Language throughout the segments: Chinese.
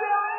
Doctor!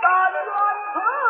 但愿此。